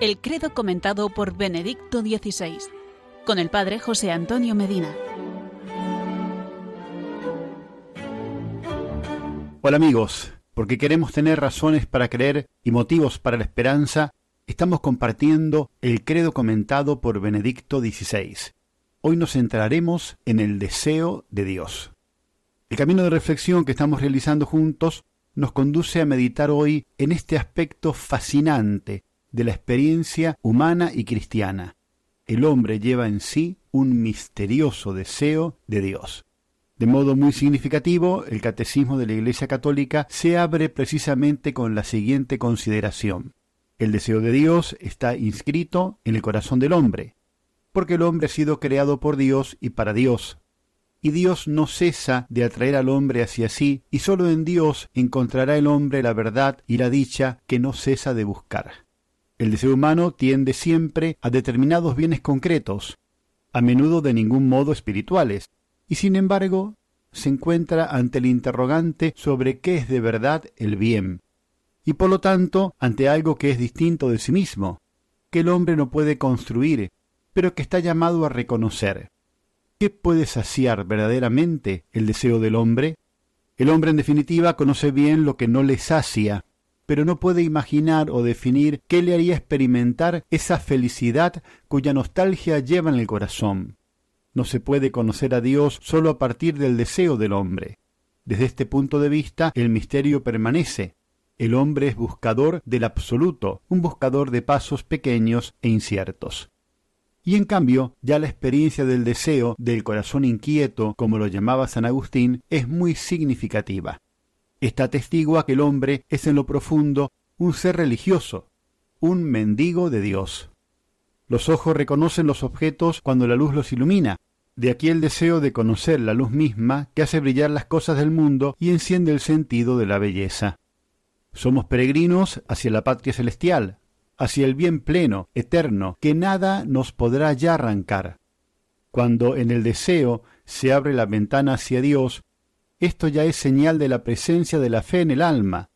El credo comentado por Benedicto XVI, con el padre José Antonio Medina. Hola amigos, porque queremos tener razones para creer y motivos para la esperanza, estamos compartiendo el credo comentado por Benedicto XVI. Hoy nos centraremos en el deseo de Dios. El camino de reflexión que estamos realizando juntos nos conduce a meditar hoy en este aspecto fascinante de la experiencia humana y cristiana. El hombre lleva en sí un misterioso deseo de Dios. De modo muy significativo, el Catecismo de la Iglesia Católica se abre precisamente con la siguiente consideración. El deseo de Dios está inscrito en el corazón del hombre, porque el hombre ha sido creado por Dios y para Dios, y Dios no cesa de atraer al hombre hacia sí, y sólo en Dios encontrará el hombre la verdad y la dicha que no cesa de buscar. El deseo humano tiende siempre a determinados bienes concretos, a menudo de ningún modo espirituales, y sin embargo se encuentra ante el interrogante sobre qué es de verdad el bien, y por lo tanto ante algo que es distinto de sí mismo, que el hombre no puede construir, pero que está llamado a reconocer. ¿Qué puede saciar verdaderamente el deseo del hombre? El hombre en definitiva conoce bien lo que no le sacia, pero no puede imaginar o definir qué le haría experimentar esa felicidad cuya nostalgia lleva en el corazón. No se puede conocer a Dios sólo a partir del deseo del hombre. Desde este punto de vista, el misterio permanece. El hombre es buscador del absoluto, un buscador de pasos pequeños e inciertos. Y en cambio, ya la experiencia del deseo del corazón inquieto, como lo llamaba San Agustín, es muy significativa. Está testigua que el hombre es en lo profundo un ser religioso, un mendigo de Dios. Los ojos reconocen los objetos cuando la luz los ilumina. De aquí el deseo de conocer la luz misma que hace brillar las cosas del mundo y enciende el sentido de la belleza. Somos peregrinos hacia la patria celestial, hacia el bien pleno, eterno, que nada nos podrá ya arrancar. Cuando en el deseo se abre la ventana hacia Dios, esto ya es señal de la presencia de la fe en el alma,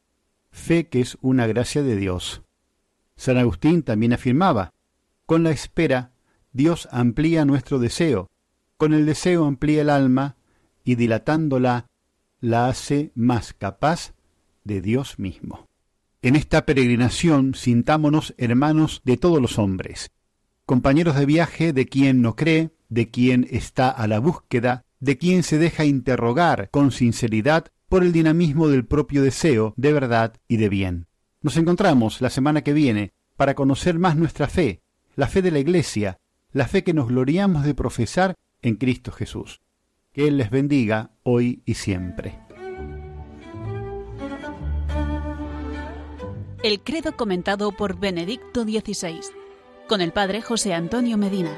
fe que es una gracia de Dios. San Agustín también afirmaba, con la espera, Dios amplía nuestro deseo, con el deseo amplía el alma, y dilatándola, la hace más capaz de Dios mismo. En esta peregrinación sintámonos hermanos de todos los hombres, compañeros de viaje de quien no cree, de quien está a la búsqueda, de quien se deja interrogar con sinceridad por el dinamismo del propio deseo de verdad y de bien. Nos encontramos la semana que viene para conocer más nuestra fe, la fe de la Iglesia, la fe que nos gloriamos de profesar en Cristo Jesús. Que Él les bendiga hoy y siempre. El credo comentado por Benedicto XVI, con el padre José Antonio Medina.